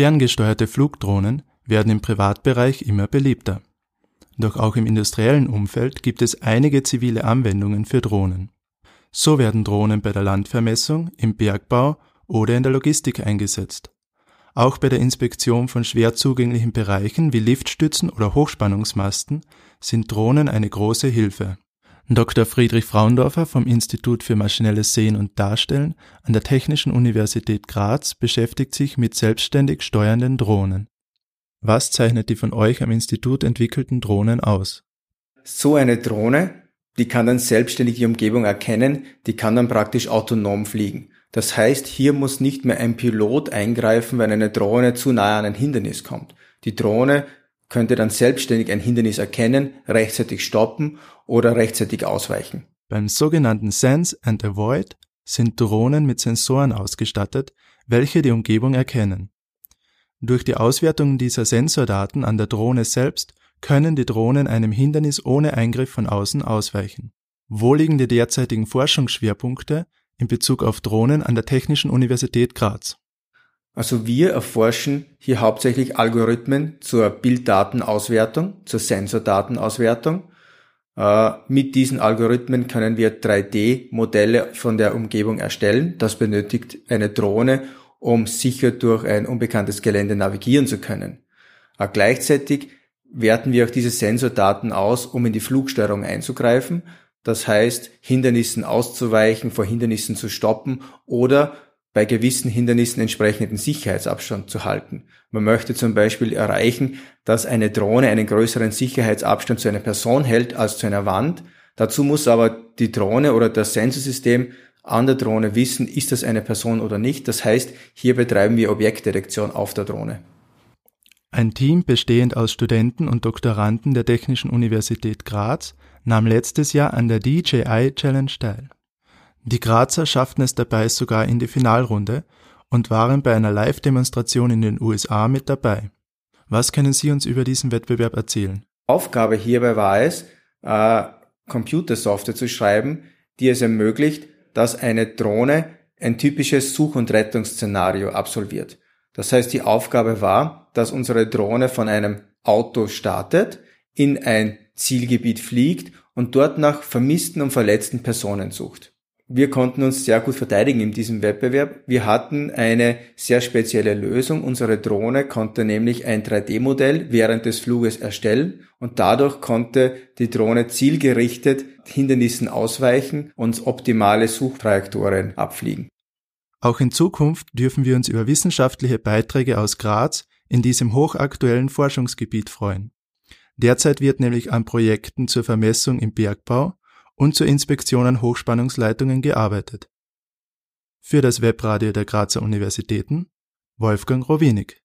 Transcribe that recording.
Ferngesteuerte Flugdrohnen werden im Privatbereich immer beliebter. Doch auch im industriellen Umfeld gibt es einige zivile Anwendungen für Drohnen. So werden Drohnen bei der Landvermessung, im Bergbau oder in der Logistik eingesetzt. Auch bei der Inspektion von schwer zugänglichen Bereichen wie Liftstützen oder Hochspannungsmasten sind Drohnen eine große Hilfe. Dr. Friedrich Fraundorfer vom Institut für maschinelles Sehen und Darstellen an der Technischen Universität Graz beschäftigt sich mit selbstständig steuernden Drohnen. Was zeichnet die von euch am Institut entwickelten Drohnen aus? So eine Drohne, die kann dann selbstständig die Umgebung erkennen, die kann dann praktisch autonom fliegen. Das heißt, hier muss nicht mehr ein Pilot eingreifen, wenn eine Drohne zu nahe an ein Hindernis kommt. Die Drohne könnte dann selbstständig ein Hindernis erkennen, rechtzeitig stoppen oder rechtzeitig ausweichen. Beim sogenannten Sense and Avoid sind Drohnen mit Sensoren ausgestattet, welche die Umgebung erkennen. Durch die Auswertung dieser Sensordaten an der Drohne selbst können die Drohnen einem Hindernis ohne Eingriff von außen ausweichen. Wo liegen die derzeitigen Forschungsschwerpunkte in Bezug auf Drohnen an der Technischen Universität Graz? Also wir erforschen hier hauptsächlich Algorithmen zur Bilddatenauswertung, zur Sensordatenauswertung. Äh, mit diesen Algorithmen können wir 3D-Modelle von der Umgebung erstellen. Das benötigt eine Drohne, um sicher durch ein unbekanntes Gelände navigieren zu können. Äh, gleichzeitig werten wir auch diese Sensordaten aus, um in die Flugsteuerung einzugreifen. Das heißt, Hindernissen auszuweichen, vor Hindernissen zu stoppen oder bei gewissen Hindernissen entsprechenden Sicherheitsabstand zu halten. Man möchte zum Beispiel erreichen, dass eine Drohne einen größeren Sicherheitsabstand zu einer Person hält als zu einer Wand. Dazu muss aber die Drohne oder das Sensorsystem an der Drohne wissen, ist das eine Person oder nicht. Das heißt, hier betreiben wir Objektdetektion auf der Drohne. Ein Team bestehend aus Studenten und Doktoranden der Technischen Universität Graz nahm letztes Jahr an der DJI Challenge teil. Die Grazer schafften es dabei sogar in die Finalrunde und waren bei einer Live-Demonstration in den USA mit dabei. Was können Sie uns über diesen Wettbewerb erzählen? Aufgabe hierbei war es, äh, Computersoftware zu schreiben, die es ermöglicht, dass eine Drohne ein typisches Such- und Rettungsszenario absolviert. Das heißt, die Aufgabe war, dass unsere Drohne von einem Auto startet, in ein Zielgebiet fliegt und dort nach vermissten und verletzten Personen sucht. Wir konnten uns sehr gut verteidigen in diesem Wettbewerb. Wir hatten eine sehr spezielle Lösung. Unsere Drohne konnte nämlich ein 3D-Modell während des Fluges erstellen und dadurch konnte die Drohne zielgerichtet Hindernissen ausweichen und optimale Suchtrajektorien abfliegen. Auch in Zukunft dürfen wir uns über wissenschaftliche Beiträge aus Graz in diesem hochaktuellen Forschungsgebiet freuen. Derzeit wird nämlich an Projekten zur Vermessung im Bergbau und zur Inspektion an Hochspannungsleitungen gearbeitet. Für das Webradio der Grazer Universitäten Wolfgang Rowenig